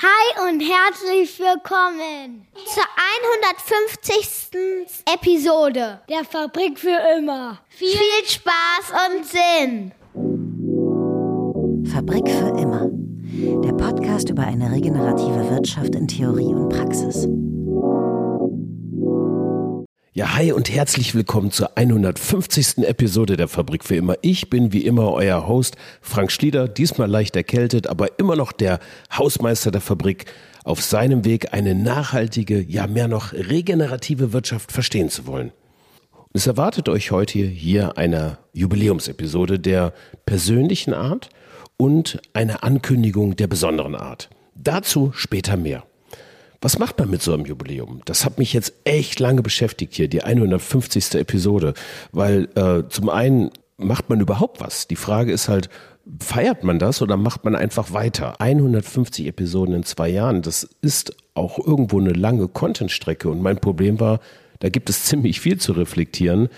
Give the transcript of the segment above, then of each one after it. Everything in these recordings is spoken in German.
Hi und herzlich willkommen zur 150. Episode der Fabrik für immer. Viel, Viel Spaß und Sinn. Fabrik für immer. Der Podcast über eine regenerative Wirtschaft in Theorie und Praxis. Ja, hi und herzlich willkommen zur 150. Episode der Fabrik für immer. Ich bin wie immer euer Host Frank Schlieder, diesmal leicht erkältet, aber immer noch der Hausmeister der Fabrik auf seinem Weg eine nachhaltige, ja mehr noch regenerative Wirtschaft verstehen zu wollen. Es erwartet euch heute hier eine Jubiläumsepisode der persönlichen Art und eine Ankündigung der besonderen Art. Dazu später mehr. Was macht man mit so einem Jubiläum? Das hat mich jetzt echt lange beschäftigt hier, die 150. Episode, weil äh, zum einen macht man überhaupt was. Die Frage ist halt, feiert man das oder macht man einfach weiter? 150 Episoden in zwei Jahren, das ist auch irgendwo eine lange Contentstrecke und mein Problem war, da gibt es ziemlich viel zu reflektieren.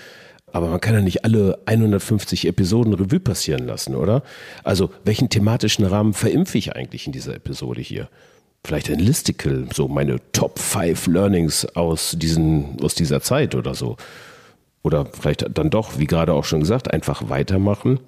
Aber man kann ja nicht alle 150 Episoden Revue passieren lassen, oder? Also, welchen thematischen Rahmen verimpfe ich eigentlich in dieser Episode hier? Vielleicht ein Listicle, so meine Top 5 Learnings aus, diesen, aus dieser Zeit oder so. Oder vielleicht dann doch, wie gerade auch schon gesagt, einfach weitermachen.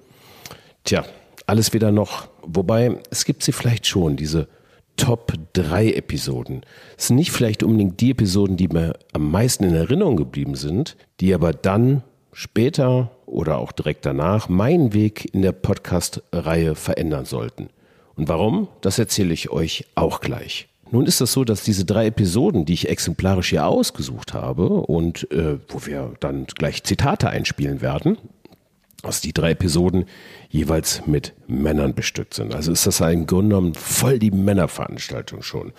Tja, alles wieder noch. Wobei, es gibt sie vielleicht schon, diese Top 3 Episoden. Es sind nicht vielleicht unbedingt die Episoden, die mir am meisten in Erinnerung geblieben sind, die aber dann später oder auch direkt danach meinen Weg in der Podcast-Reihe verändern sollten. Und warum? Das erzähle ich euch auch gleich. Nun ist das so, dass diese drei Episoden, die ich exemplarisch hier ausgesucht habe und äh, wo wir dann gleich Zitate einspielen werden, dass die drei Episoden jeweils mit Männern bestückt sind. Also ist das im Grunde genommen voll die Männerveranstaltung schon.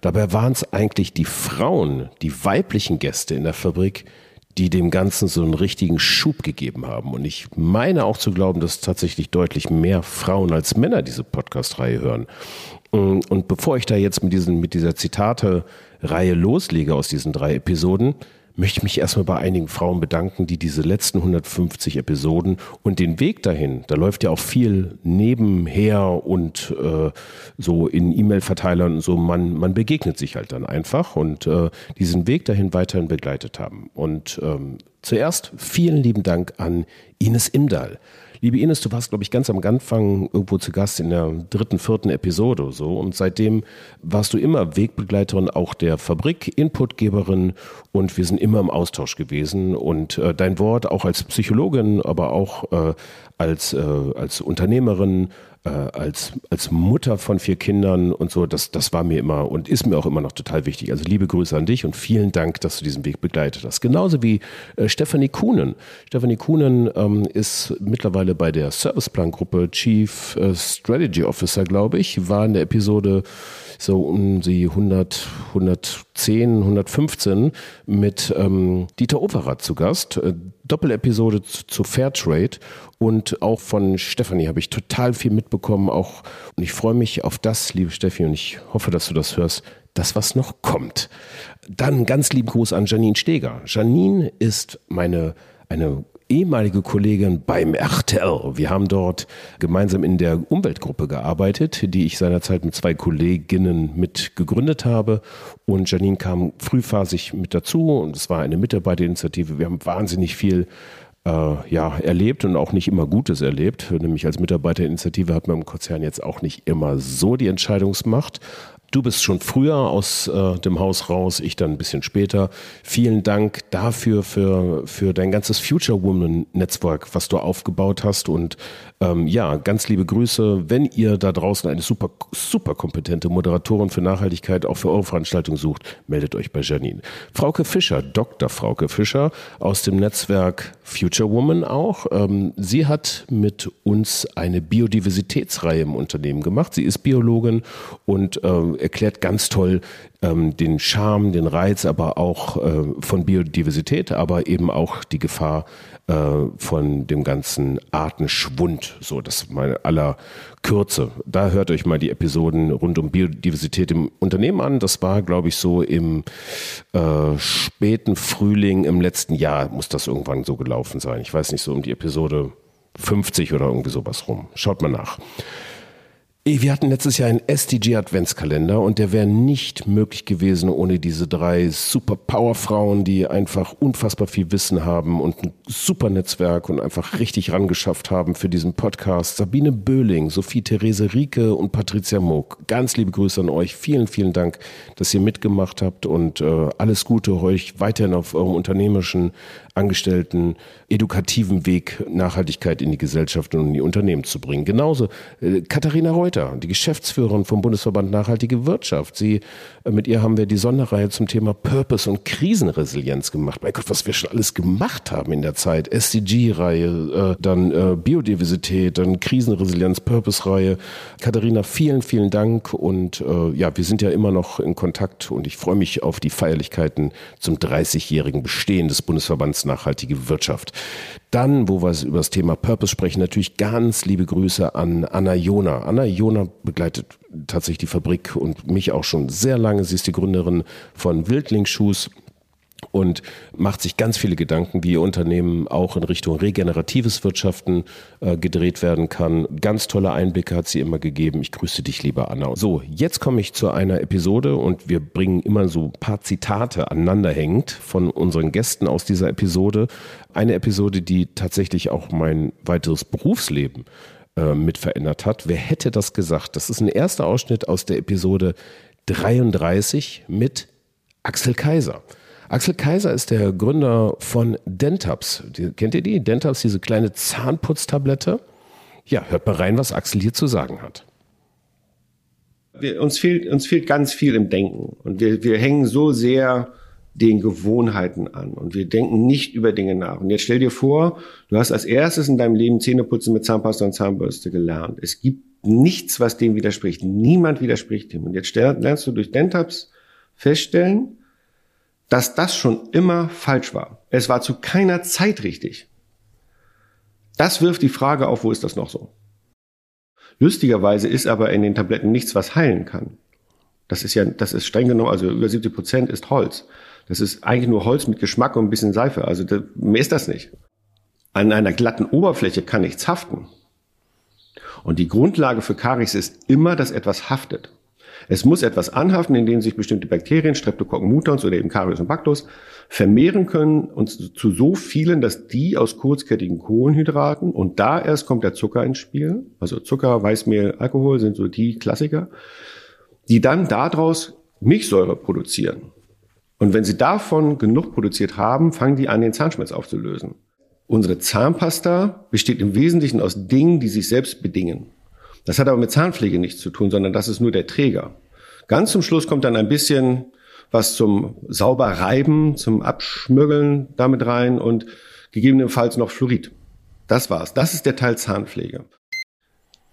Dabei waren es eigentlich die Frauen, die weiblichen Gäste in der Fabrik, die dem Ganzen so einen richtigen Schub gegeben haben. Und ich meine auch zu glauben, dass tatsächlich deutlich mehr Frauen als Männer diese Podcast-Reihe hören. Und bevor ich da jetzt mit, diesen, mit dieser Zitate-Reihe loslege aus diesen drei Episoden, möchte ich mich erstmal bei einigen Frauen bedanken, die diese letzten 150 Episoden und den Weg dahin, da läuft ja auch viel nebenher und äh, so in E-Mail-Verteilern und so, man, man begegnet sich halt dann einfach und äh, diesen Weg dahin weiterhin begleitet haben. Und ähm, zuerst vielen lieben Dank an Ines Imdahl. Liebe Ines, du warst, glaube ich, ganz am Anfang irgendwo zu Gast in der dritten, vierten Episode oder so. Und seitdem warst du immer Wegbegleiterin auch der Fabrik, Inputgeberin und wir sind immer im Austausch gewesen. Und äh, dein Wort auch als Psychologin, aber auch äh, als, äh, als Unternehmerin äh, als, als Mutter von vier Kindern und so, das, das war mir immer und ist mir auch immer noch total wichtig. Also liebe Grüße an dich und vielen Dank, dass du diesen Weg begleitet hast. Genauso wie äh, Stefanie Kuhnen. Stefanie Kuhnen ähm, ist mittlerweile bei der Serviceplan-Gruppe Chief äh, Strategy Officer, glaube ich, war in der Episode so um die 100, 110, 115 mit ähm, Dieter Overath zu Gast. Äh, Doppelepisode zu Fairtrade und auch von Stefanie habe ich total viel mitbekommen. Auch und ich freue mich auf das, liebe Steffi, und ich hoffe, dass du das hörst. Das, was noch kommt. Dann ganz lieben Gruß an Janine Steger. Janine ist meine eine ehemalige Kollegin beim RTL. Wir haben dort gemeinsam in der Umweltgruppe gearbeitet, die ich seinerzeit mit zwei Kolleginnen mit gegründet habe. Und Janine kam frühphasig mit dazu und es war eine Mitarbeiterinitiative. Wir haben wahnsinnig viel äh, ja, erlebt und auch nicht immer Gutes erlebt. Nämlich als Mitarbeiterinitiative hat man im Konzern jetzt auch nicht immer so die Entscheidungsmacht. Du bist schon früher aus äh, dem Haus raus, ich dann ein bisschen später. Vielen Dank dafür, für, für dein ganzes Future Woman Netzwerk, was du aufgebaut hast. Und ähm, ja, ganz liebe Grüße. Wenn ihr da draußen eine super, super kompetente Moderatorin für Nachhaltigkeit auch für eure Veranstaltung sucht, meldet euch bei Janine. Frauke Fischer, Dr. Frauke Fischer aus dem Netzwerk Future Woman auch. Ähm, sie hat mit uns eine Biodiversitätsreihe im Unternehmen gemacht. Sie ist Biologin und ähm, erklärt ganz toll ähm, den Charme, den Reiz, aber auch äh, von Biodiversität, aber eben auch die Gefahr äh, von dem ganzen Artenschwund. So, das ist meine aller Kürze. Da hört euch mal die Episoden rund um Biodiversität im Unternehmen an. Das war, glaube ich, so im äh, späten Frühling im letzten Jahr muss das irgendwann so gelaufen sein. Ich weiß nicht, so um die Episode 50 oder irgendwie sowas rum. Schaut mal nach. Wir hatten letztes Jahr einen SDG Adventskalender und der wäre nicht möglich gewesen ohne diese drei super Powerfrauen, die einfach unfassbar viel Wissen haben und ein super Netzwerk und einfach richtig rangeschafft haben für diesen Podcast. Sabine Böhling, Sophie Therese Rieke und Patricia Moog. Ganz liebe Grüße an euch. Vielen, vielen Dank, dass ihr mitgemacht habt und äh, alles Gute euch weiterhin auf eurem unternehmerischen Angestellten edukativen Weg Nachhaltigkeit in die Gesellschaft und in die Unternehmen zu bringen. Genauso äh, Katharina Reuter, die Geschäftsführerin vom Bundesverband Nachhaltige Wirtschaft. Sie, äh, mit ihr haben wir die Sonderreihe zum Thema Purpose und Krisenresilienz gemacht. Mein Gott, was wir schon alles gemacht haben in der Zeit. SDG-Reihe, äh, dann äh, Biodiversität, dann Krisenresilienz, Purpose-Reihe. Katharina, vielen, vielen Dank und ja, wir sind ja immer noch in Kontakt und ich freue mich auf die Feierlichkeiten zum 30-jährigen Bestehen des Bundesverbands nachhaltige Wirtschaft. Dann, wo wir über das Thema Purpose sprechen, natürlich ganz liebe Grüße an Anna Jona. Anna Jona begleitet tatsächlich die Fabrik und mich auch schon sehr lange. Sie ist die Gründerin von Wildlingsschuhs und macht sich ganz viele Gedanken, wie ihr Unternehmen auch in Richtung regeneratives Wirtschaften äh, gedreht werden kann. Ganz tolle Einblicke hat sie immer gegeben. Ich grüße dich, lieber Anna. So, jetzt komme ich zu einer Episode und wir bringen immer so ein paar Zitate aneinanderhängend von unseren Gästen aus dieser Episode. Eine Episode, die tatsächlich auch mein weiteres Berufsleben äh, mit verändert hat. Wer hätte das gesagt? Das ist ein erster Ausschnitt aus der Episode 33 mit Axel Kaiser. Axel Kaiser ist der Gründer von Dentaps. Die, kennt ihr die? Dentaps, diese kleine Zahnputztablette. Ja, hört mal rein, was Axel hier zu sagen hat. Wir, uns, fehlt, uns fehlt ganz viel im Denken. Und wir, wir hängen so sehr den Gewohnheiten an und wir denken nicht über Dinge nach. Und jetzt stell dir vor, du hast als erstes in deinem Leben Zähneputzen mit Zahnpasta und Zahnbürste gelernt. Es gibt nichts, was dem widerspricht. Niemand widerspricht dem. Und jetzt lernst du durch Dentaps feststellen, dass das schon immer falsch war. Es war zu keiner Zeit richtig. Das wirft die Frage auf, wo ist das noch so? Lustigerweise ist aber in den Tabletten nichts, was heilen kann. Das ist ja, das ist streng genommen, also über 70 Prozent ist Holz. Das ist eigentlich nur Holz mit Geschmack und ein bisschen Seife. Also das, mehr ist das nicht. An einer glatten Oberfläche kann nichts haften. Und die Grundlage für Karies ist immer, dass etwas haftet. Es muss etwas anhaften, in dem sich bestimmte Bakterien, Streptokokken mutans oder eben Karius und Bacillus vermehren können und zu so vielen, dass die aus kurzkettigen Kohlenhydraten und da erst kommt der Zucker ins Spiel, also Zucker, Weißmehl, Alkohol sind so die Klassiker, die dann daraus Milchsäure produzieren. Und wenn sie davon genug produziert haben, fangen die an, den Zahnschmerz aufzulösen. Unsere Zahnpasta besteht im Wesentlichen aus Dingen, die sich selbst bedingen. Das hat aber mit Zahnpflege nichts zu tun, sondern das ist nur der Träger. Ganz zum Schluss kommt dann ein bisschen was zum sauber reiben, zum Abschmüggeln damit rein und gegebenenfalls noch Fluorid. Das war's. Das ist der Teil Zahnpflege.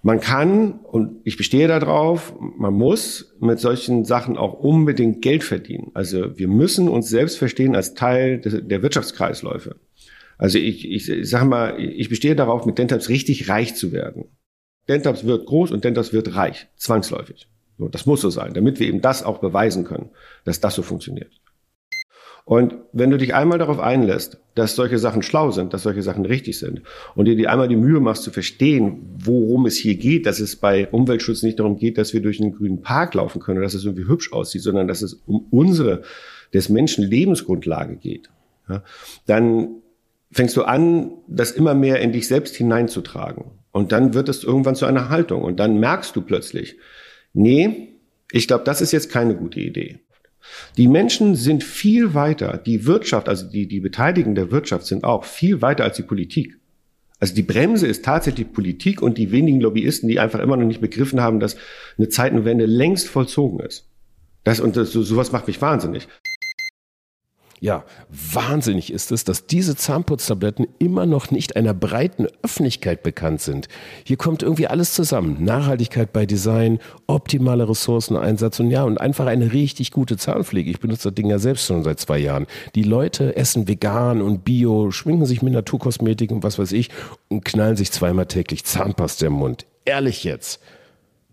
Man kann, und ich bestehe darauf, man muss mit solchen Sachen auch unbedingt Geld verdienen. Also wir müssen uns selbst verstehen als Teil der Wirtschaftskreisläufe. Also ich, ich, ich sage mal, ich bestehe darauf, mit Dentaps richtig reich zu werden. Dentaps wird groß und Dentaps wird reich, zwangsläufig. So, das muss so sein, damit wir eben das auch beweisen können, dass das so funktioniert. Und wenn du dich einmal darauf einlässt, dass solche Sachen schlau sind, dass solche Sachen richtig sind und dir die einmal die Mühe machst zu verstehen, worum es hier geht, dass es bei Umweltschutz nicht darum geht, dass wir durch einen grünen Park laufen können dass es irgendwie hübsch aussieht, sondern dass es um unsere, des Menschen Lebensgrundlage geht, ja, dann fängst du an, das immer mehr in dich selbst hineinzutragen. Und dann wird es irgendwann zu einer Haltung. Und dann merkst du plötzlich, nee, ich glaube, das ist jetzt keine gute Idee. Die Menschen sind viel weiter, die Wirtschaft, also die, die Beteiligten der Wirtschaft sind auch viel weiter als die Politik. Also die Bremse ist tatsächlich Politik und die wenigen Lobbyisten, die einfach immer noch nicht begriffen haben, dass eine Zeitenwende längst vollzogen ist. Das und das, sowas macht mich wahnsinnig. Ja, wahnsinnig ist es, dass diese Zahnputztabletten immer noch nicht einer breiten Öffentlichkeit bekannt sind. Hier kommt irgendwie alles zusammen. Nachhaltigkeit bei Design, optimaler Ressourceneinsatz und ja, und einfach eine richtig gute Zahnpflege. Ich benutze das Ding ja selbst schon seit zwei Jahren. Die Leute essen vegan und bio, schminken sich mit Naturkosmetik und was weiß ich und knallen sich zweimal täglich Zahnpasta im Mund. Ehrlich jetzt.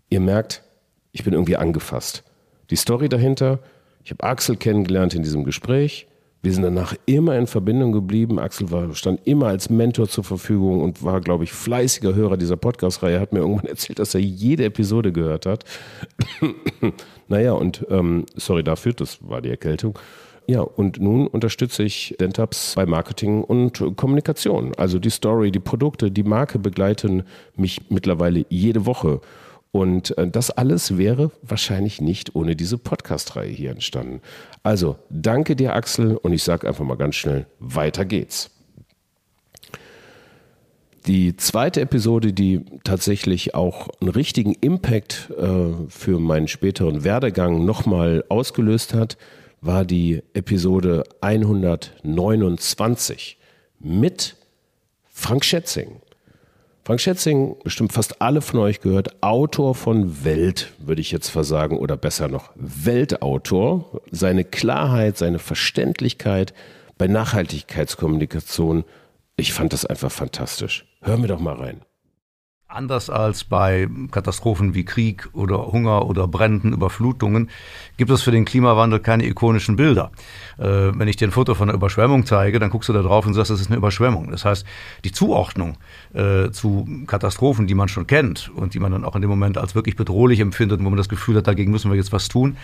Ihr merkt, ich bin irgendwie angefasst. Die Story dahinter, ich habe Axel kennengelernt in diesem Gespräch. Wir sind danach immer in Verbindung geblieben. Axel war, stand immer als Mentor zur Verfügung und war, glaube ich, fleißiger Hörer dieser Podcast-Reihe. Hat mir irgendwann erzählt, dass er jede Episode gehört hat. naja, und ähm, sorry dafür, das war die Erkältung. Ja, und nun unterstütze ich Dentaps bei Marketing und Kommunikation. Also die Story, die Produkte, die Marke begleiten mich mittlerweile jede Woche. Und äh, das alles wäre wahrscheinlich nicht ohne diese Podcast-Reihe hier entstanden. Also danke dir, Axel, und ich sage einfach mal ganz schnell, weiter geht's. Die zweite Episode, die tatsächlich auch einen richtigen Impact äh, für meinen späteren Werdegang nochmal ausgelöst hat, war die Episode 129 mit Frank Schätzing. Frank Schätzing, bestimmt fast alle von euch gehört, Autor von Welt, würde ich jetzt versagen, oder besser noch Weltautor. Seine Klarheit, seine Verständlichkeit bei Nachhaltigkeitskommunikation, ich fand das einfach fantastisch. Hör mir doch mal rein. Anders als bei Katastrophen wie Krieg oder Hunger oder Bränden, Überflutungen, gibt es für den Klimawandel keine ikonischen Bilder. Äh, wenn ich dir ein Foto von einer Überschwemmung zeige, dann guckst du da drauf und sagst, das ist eine Überschwemmung. Das heißt, die Zuordnung äh, zu Katastrophen, die man schon kennt und die man dann auch in dem Moment als wirklich bedrohlich empfindet, wo man das Gefühl hat, dagegen müssen wir jetzt was tun,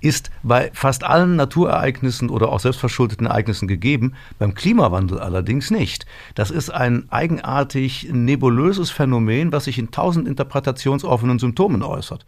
ist bei fast allen Naturereignissen oder auch selbstverschuldeten Ereignissen gegeben, beim Klimawandel allerdings nicht. Das ist ein eigenartig nebulöses Phänomen, was sich in tausend interpretationsoffenen Symptomen äußert.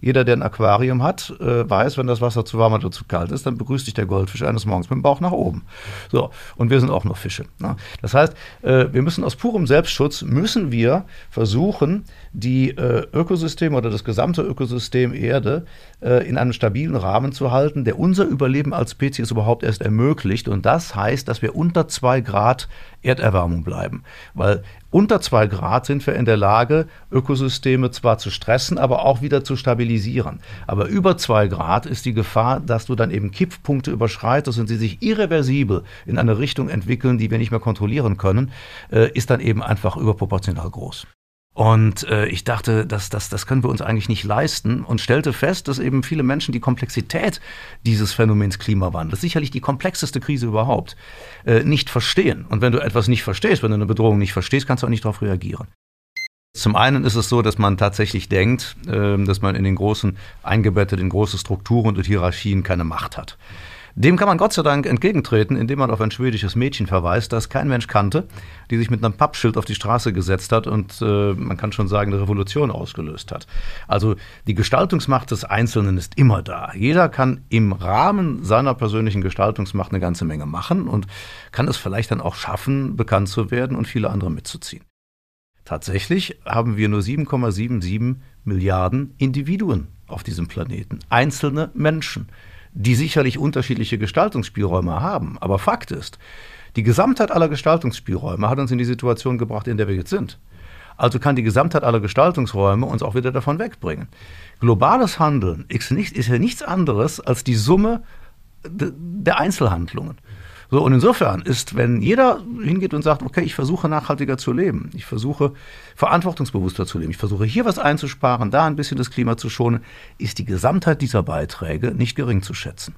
Jeder, der ein Aquarium hat, äh, weiß, wenn das Wasser zu warm oder zu kalt ist, dann begrüßt dich der Goldfisch eines Morgens mit dem Bauch nach oben. So, und wir sind auch nur Fische. Ne? Das heißt, äh, wir müssen aus purem Selbstschutz, müssen wir versuchen, die äh, Ökosysteme oder das gesamte Ökosystem Erde in einem stabilen Rahmen zu halten, der unser Überleben als Spezies überhaupt erst ermöglicht. Und das heißt, dass wir unter zwei Grad Erderwärmung bleiben. Weil unter zwei Grad sind wir in der Lage, Ökosysteme zwar zu stressen, aber auch wieder zu stabilisieren. Aber über zwei Grad ist die Gefahr, dass du dann eben Kipppunkte überschreitest und sie sich irreversibel in eine Richtung entwickeln, die wir nicht mehr kontrollieren können, äh, ist dann eben einfach überproportional groß. Und äh, ich dachte, das, das, das können wir uns eigentlich nicht leisten und stellte fest, dass eben viele Menschen die Komplexität dieses Phänomens Klimawandel, sicherlich die komplexeste Krise überhaupt, äh, nicht verstehen. Und wenn du etwas nicht verstehst, wenn du eine Bedrohung nicht verstehst, kannst du auch nicht darauf reagieren. Zum einen ist es so, dass man tatsächlich denkt, äh, dass man in den großen, eingebettet in große Strukturen und Hierarchien keine Macht hat. Dem kann man Gott sei Dank entgegentreten, indem man auf ein schwedisches Mädchen verweist, das kein Mensch kannte, die sich mit einem Pappschild auf die Straße gesetzt hat und äh, man kann schon sagen, eine Revolution ausgelöst hat. Also die Gestaltungsmacht des Einzelnen ist immer da. Jeder kann im Rahmen seiner persönlichen Gestaltungsmacht eine ganze Menge machen und kann es vielleicht dann auch schaffen, bekannt zu werden und viele andere mitzuziehen. Tatsächlich haben wir nur 7,77 Milliarden Individuen auf diesem Planeten, einzelne Menschen die sicherlich unterschiedliche Gestaltungsspielräume haben. Aber Fakt ist, die Gesamtheit aller Gestaltungsspielräume hat uns in die Situation gebracht, in der wir jetzt sind. Also kann die Gesamtheit aller Gestaltungsräume uns auch wieder davon wegbringen. Globales Handeln ist, nicht, ist ja nichts anderes als die Summe der Einzelhandlungen. So, und insofern ist, wenn jeder hingeht und sagt, okay, ich versuche nachhaltiger zu leben, ich versuche verantwortungsbewusster zu leben, ich versuche hier was einzusparen, da ein bisschen das Klima zu schonen, ist die Gesamtheit dieser Beiträge nicht gering zu schätzen.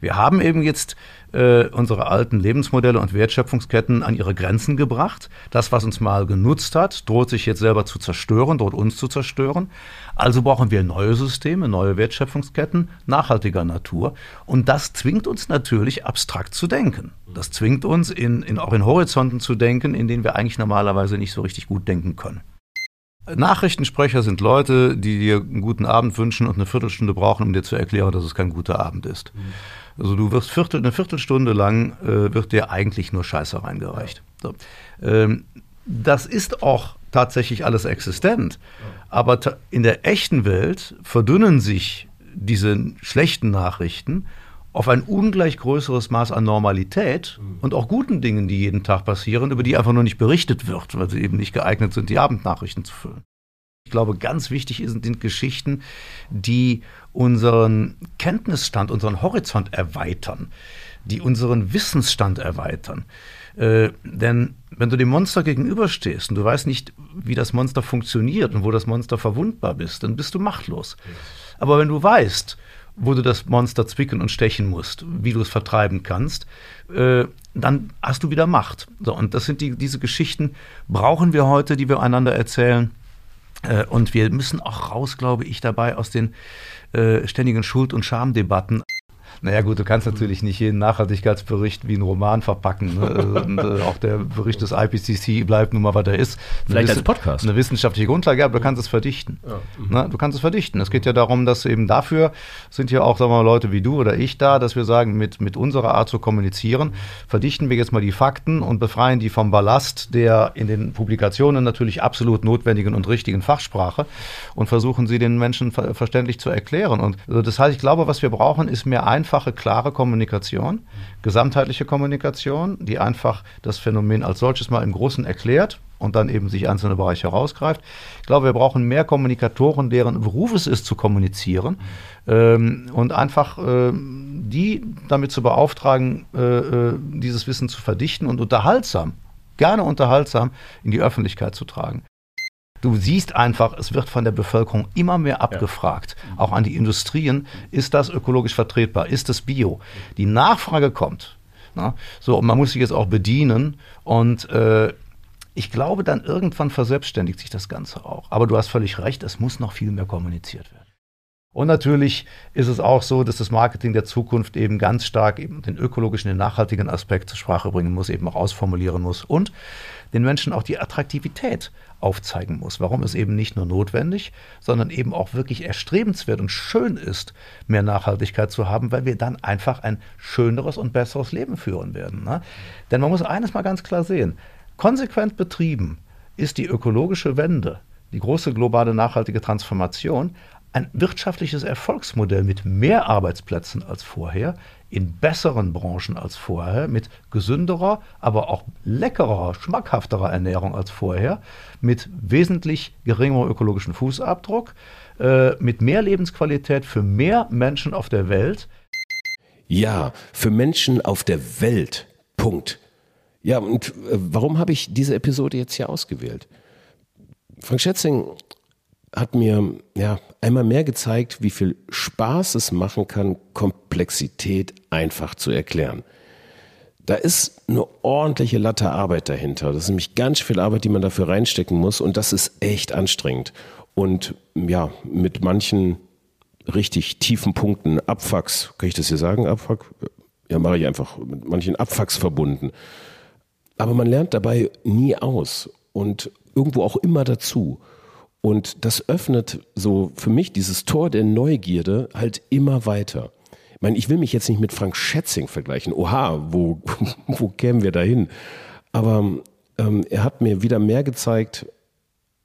Wir haben eben jetzt äh, unsere alten Lebensmodelle und Wertschöpfungsketten an ihre Grenzen gebracht. Das, was uns mal genutzt hat, droht sich jetzt selber zu zerstören, droht uns zu zerstören. Also brauchen wir neue Systeme, neue Wertschöpfungsketten nachhaltiger Natur. Und das zwingt uns natürlich abstrakt zu denken. Das zwingt uns in, in, auch in Horizonten zu denken, in denen wir eigentlich normalerweise nicht so richtig gut denken können. Nachrichtensprecher sind Leute, die dir einen guten Abend wünschen und eine Viertelstunde brauchen, um dir zu erklären, dass es kein guter Abend ist. Mhm. Also du wirst Viertel, eine Viertelstunde lang äh, wird dir eigentlich nur Scheiße reingereicht. So. Ähm, das ist auch tatsächlich alles existent. Aber in der echten Welt verdünnen sich diese schlechten Nachrichten auf ein ungleich größeres Maß an Normalität und auch guten Dingen, die jeden Tag passieren, über die einfach nur nicht berichtet wird, weil sie eben nicht geeignet sind, die Abendnachrichten zu füllen. Ich glaube, ganz wichtig sind Geschichten, die unseren Kenntnisstand, unseren Horizont erweitern, die unseren Wissensstand erweitern. Äh, denn wenn du dem Monster gegenüberstehst und du weißt nicht, wie das Monster funktioniert und wo das Monster verwundbar bist, dann bist du machtlos. Aber wenn du weißt, wo du das Monster zwicken und stechen musst, wie du es vertreiben kannst, äh, dann hast du wieder Macht. So, und das sind die, diese Geschichten, brauchen wir heute, die wir einander erzählen. Äh, und wir müssen auch raus, glaube ich, dabei aus den äh, ständigen Schuld- und Schamdebatten. Naja gut, du kannst natürlich nicht jeden Nachhaltigkeitsbericht wie einen Roman verpacken. Ne? Und, äh, auch der Bericht des IPCC bleibt nun mal, was er ist. Vielleicht als Podcast. Eine wissenschaftliche Grundlage, aber du kannst es verdichten. Ja. Mhm. Ne? Du kannst es verdichten. Es geht ja darum, dass eben dafür sind ja auch sagen wir mal, Leute wie du oder ich da, dass wir sagen, mit, mit unserer Art zu kommunizieren, verdichten wir jetzt mal die Fakten und befreien die vom Ballast der in den Publikationen natürlich absolut notwendigen und richtigen Fachsprache und versuchen sie den Menschen ver verständlich zu erklären. Und also das heißt, ich glaube, was wir brauchen, ist mehr einfach einfache, klare Kommunikation, gesamtheitliche Kommunikation, die einfach das Phänomen als solches mal im Großen erklärt und dann eben sich einzelne Bereiche herausgreift. Ich glaube, wir brauchen mehr Kommunikatoren, deren Beruf es ist, zu kommunizieren ähm, und einfach äh, die damit zu beauftragen, äh, äh, dieses Wissen zu verdichten und unterhaltsam, gerne unterhaltsam in die Öffentlichkeit zu tragen. Du siehst einfach, es wird von der Bevölkerung immer mehr abgefragt, ja. auch an die Industrien. Ist das ökologisch vertretbar? Ist das Bio? Die Nachfrage kommt. Na? So, und man muss sich jetzt auch bedienen. Und äh, ich glaube, dann irgendwann verselbstständigt sich das Ganze auch. Aber du hast völlig recht, es muss noch viel mehr kommuniziert werden. Und natürlich ist es auch so, dass das Marketing der Zukunft eben ganz stark eben den ökologischen, den nachhaltigen Aspekt zur Sprache bringen muss, eben auch ausformulieren muss und den Menschen auch die Attraktivität aufzeigen muss, warum es eben nicht nur notwendig, sondern eben auch wirklich erstrebenswert und schön ist, mehr Nachhaltigkeit zu haben, weil wir dann einfach ein schöneres und besseres Leben führen werden. Ne? Denn man muss eines mal ganz klar sehen, konsequent betrieben ist die ökologische Wende, die große globale nachhaltige Transformation, ein wirtschaftliches Erfolgsmodell mit mehr Arbeitsplätzen als vorher, in besseren Branchen als vorher, mit gesünderer, aber auch leckerer, schmackhafterer Ernährung als vorher, mit wesentlich geringerem ökologischen Fußabdruck, äh, mit mehr Lebensqualität für mehr Menschen auf der Welt. Ja, für Menschen auf der Welt. Punkt. Ja, und äh, warum habe ich diese Episode jetzt hier ausgewählt? Frank Schätzing hat mir ja einmal mehr gezeigt, wie viel Spaß es machen kann, Komplexität einfach zu erklären. Da ist eine ordentliche Latte Arbeit dahinter. Das ist nämlich ganz viel Arbeit, die man dafür reinstecken muss und das ist echt anstrengend. Und ja, mit manchen richtig tiefen Punkten, Abfucks, kann ich das hier sagen, Abfuck? Ja, mache ich einfach, mit manchen Abfucks verbunden. Aber man lernt dabei nie aus und irgendwo auch immer dazu. Und das öffnet so für mich dieses Tor der Neugierde halt immer weiter. Ich meine, ich will mich jetzt nicht mit Frank Schätzing vergleichen. Oha, wo, wo kämen wir dahin? Aber ähm, er hat mir wieder mehr gezeigt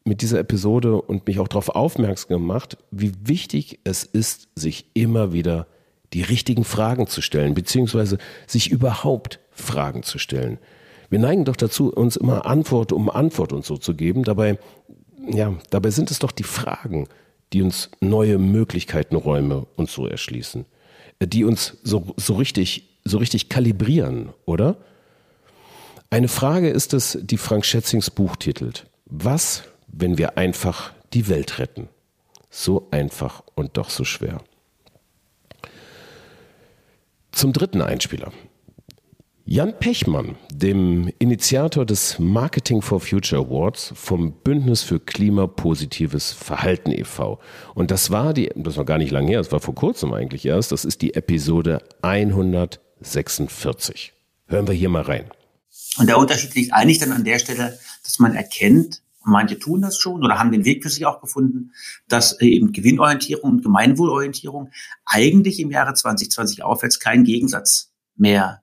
mit dieser Episode und mich auch darauf aufmerksam gemacht, wie wichtig es ist, sich immer wieder die richtigen Fragen zu stellen, beziehungsweise sich überhaupt Fragen zu stellen. Wir neigen doch dazu, uns immer Antwort um Antwort und so zu geben. Dabei ja, dabei sind es doch die Fragen, die uns neue Möglichkeiten, Räume und so erschließen, die uns so, so richtig, so richtig kalibrieren, oder? Eine Frage ist es, die Frank Schätzings Buch titelt. Was, wenn wir einfach die Welt retten? So einfach und doch so schwer. Zum dritten Einspieler. Jan Pechmann, dem Initiator des Marketing for Future Awards vom Bündnis für klimapositives Verhalten e.V. Und das war die, das war gar nicht lange her, das war vor kurzem eigentlich erst, das ist die Episode 146. Hören wir hier mal rein. Und der Unterschied liegt eigentlich dann an der Stelle, dass man erkennt, manche tun das schon oder haben den Weg für sich auch gefunden, dass eben Gewinnorientierung und Gemeinwohlorientierung eigentlich im Jahre 2020 aufwärts kein Gegensatz mehr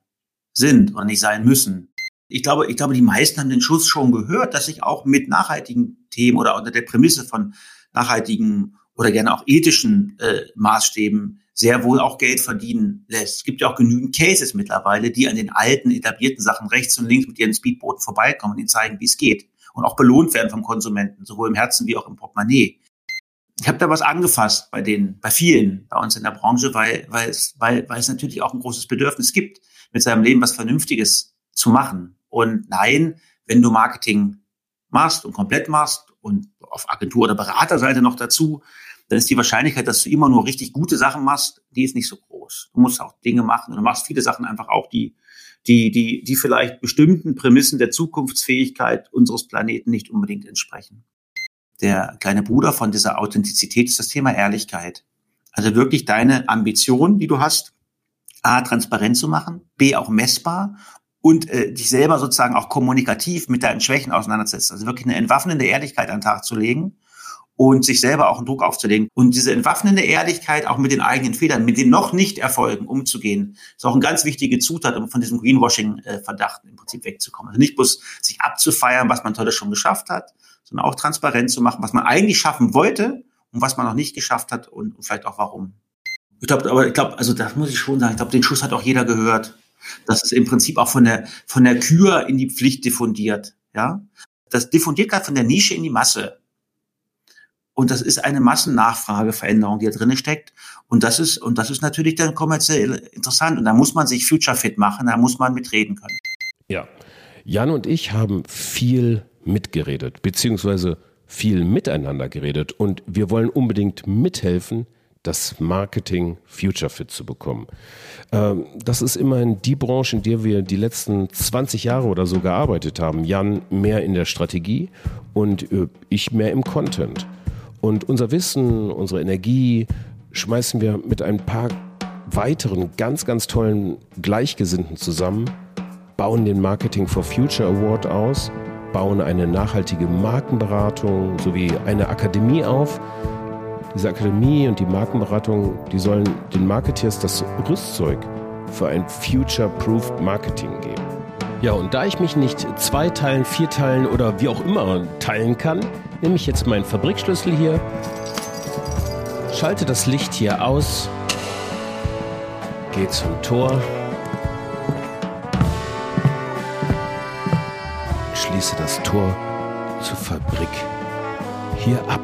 sind oder nicht sein müssen. Ich glaube, ich glaube, die meisten haben den Schuss schon gehört, dass sich auch mit nachhaltigen Themen oder unter der Prämisse von nachhaltigen oder gerne auch ethischen äh, Maßstäben sehr wohl auch Geld verdienen lässt. Es gibt ja auch genügend Cases mittlerweile, die an den alten, etablierten Sachen rechts und links mit ihren Speedbooten vorbeikommen und ihnen zeigen, wie es geht. Und auch belohnt werden vom Konsumenten, sowohl im Herzen wie auch im Portemonnaie. Ich habe da was angefasst bei den, bei vielen bei uns in der Branche, weil, weil, es, weil, weil es natürlich auch ein großes Bedürfnis gibt, mit seinem Leben was Vernünftiges zu machen. Und nein, wenn du Marketing machst und komplett machst und auf Agentur- oder Beraterseite noch dazu, dann ist die Wahrscheinlichkeit, dass du immer nur richtig gute Sachen machst, die ist nicht so groß. Du musst auch Dinge machen und du machst viele Sachen einfach auch, die, die, die, die vielleicht bestimmten Prämissen der Zukunftsfähigkeit unseres Planeten nicht unbedingt entsprechen. Der kleine Bruder von dieser Authentizität ist das Thema Ehrlichkeit. Also wirklich deine Ambition, die du hast, A, transparent zu machen, B, auch messbar und äh, dich selber sozusagen auch kommunikativ mit deinen Schwächen auseinandersetzt. Also wirklich eine entwaffnende Ehrlichkeit an den Tag zu legen und sich selber auch einen Druck aufzulegen. Und diese entwaffnende Ehrlichkeit auch mit den eigenen Fehlern, mit den noch nicht Erfolgen umzugehen, ist auch eine ganz wichtige Zutat, um von diesem Greenwashing-Verdacht im Prinzip wegzukommen. Also nicht bloß sich abzufeiern, was man tolles schon geschafft hat, sondern auch transparent zu machen, was man eigentlich schaffen wollte und was man noch nicht geschafft hat und, vielleicht auch warum. Ich glaube, aber ich glaube, also das muss ich schon sagen, ich glaube, den Schuss hat auch jeder gehört. Das ist im Prinzip auch von der, von der Kür in die Pflicht diffundiert, ja. Das diffundiert gerade von der Nische in die Masse. Und das ist eine Massennachfrageveränderung, die da drin steckt. Und das ist, und das ist natürlich dann kommerziell interessant. Und da muss man sich future fit machen, da muss man mitreden können. Ja. Jan und ich haben viel mitgeredet, beziehungsweise viel miteinander geredet. Und wir wollen unbedingt mithelfen, das Marketing Future Fit zu bekommen. Ähm, das ist immerhin die Branche, in der wir die letzten 20 Jahre oder so gearbeitet haben. Jan mehr in der Strategie und äh, ich mehr im Content. Und unser Wissen, unsere Energie schmeißen wir mit ein paar weiteren ganz, ganz tollen Gleichgesinnten zusammen, bauen den Marketing for Future Award aus, bauen eine nachhaltige Markenberatung sowie eine Akademie auf. Diese Akademie und die Markenberatung, die sollen den Marketeers das Rüstzeug für ein future-proofed Marketing geben. Ja, und da ich mich nicht zwei Teilen, vier Teilen oder wie auch immer teilen kann, nehme ich jetzt meinen Fabrikschlüssel hier, schalte das Licht hier aus, gehe zum Tor, schließe das Tor zur Fabrik hier ab.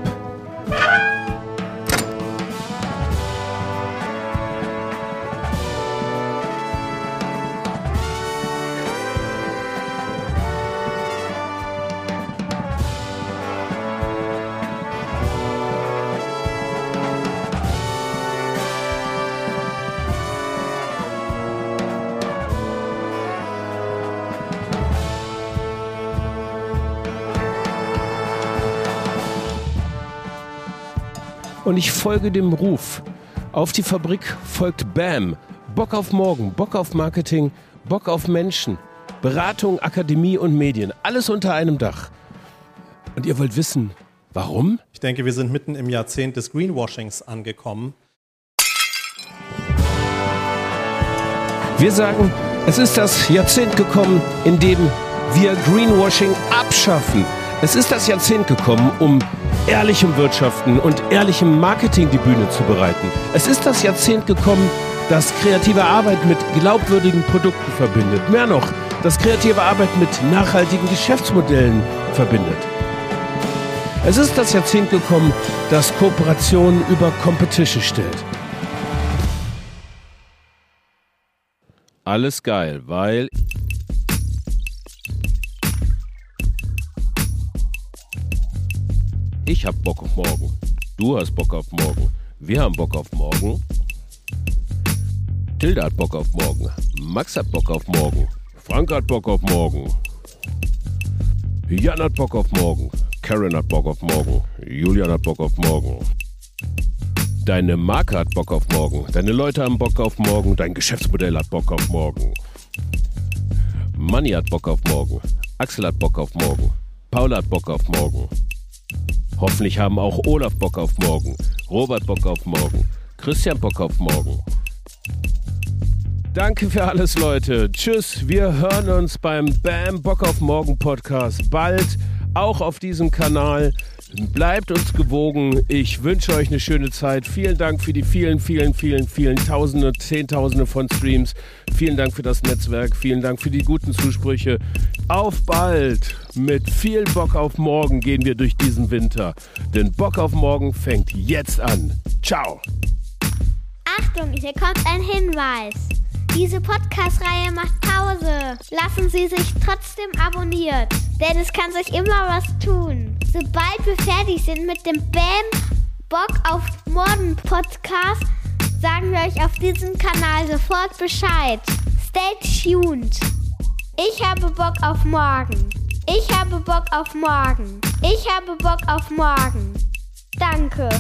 Und ich folge dem Ruf. Auf die Fabrik folgt BAM. Bock auf morgen, Bock auf Marketing, Bock auf Menschen. Beratung, Akademie und Medien. Alles unter einem Dach. Und ihr wollt wissen, warum? Ich denke, wir sind mitten im Jahrzehnt des Greenwashings angekommen. Wir sagen, es ist das Jahrzehnt gekommen, in dem wir Greenwashing abschaffen. Es ist das Jahrzehnt gekommen, um ehrlichem Wirtschaften und ehrlichem Marketing die Bühne zu bereiten. Es ist das Jahrzehnt gekommen, das kreative Arbeit mit glaubwürdigen Produkten verbindet. Mehr noch, das kreative Arbeit mit nachhaltigen Geschäftsmodellen verbindet. Es ist das Jahrzehnt gekommen, das Kooperation über Competition stellt. Alles geil, weil Ich hab Bock auf morgen. Du hast Bock auf morgen. Wir haben Bock auf morgen. Tilda hat Bock auf morgen. Max hat Bock auf morgen. Frank hat Bock auf morgen. Jan hat Bock auf morgen. Karen hat Bock auf morgen. Julian hat Bock auf morgen. Deine Marke hat Bock auf morgen. Deine Leute haben Bock auf morgen. Dein Geschäftsmodell hat Bock auf morgen. Manni hat Bock auf morgen. Axel hat Bock auf morgen. Paul hat Bock auf morgen. Hoffentlich haben auch Olaf Bock auf morgen, Robert Bock auf morgen, Christian Bock auf morgen. Danke für alles, Leute. Tschüss. Wir hören uns beim Bam Bock auf Morgen Podcast bald, auch auf diesem Kanal. Bleibt uns gewogen. Ich wünsche euch eine schöne Zeit. Vielen Dank für die vielen, vielen, vielen, vielen Tausende, Zehntausende von Streams. Vielen Dank für das Netzwerk. Vielen Dank für die guten Zusprüche. Auf bald! Mit viel Bock auf morgen gehen wir durch diesen Winter. Denn Bock auf morgen fängt jetzt an. Ciao! Achtung, hier kommt ein Hinweis. Diese Podcast-Reihe macht Pause. Lassen Sie sich trotzdem abonniert, denn es kann sich immer was tun. Sobald wir fertig sind mit dem Bam Bock auf Morgen Podcast, sagen wir euch auf diesem Kanal sofort Bescheid. Stay tuned. Ich habe Bock auf morgen. Ich habe Bock auf morgen. Ich habe Bock auf morgen. Danke.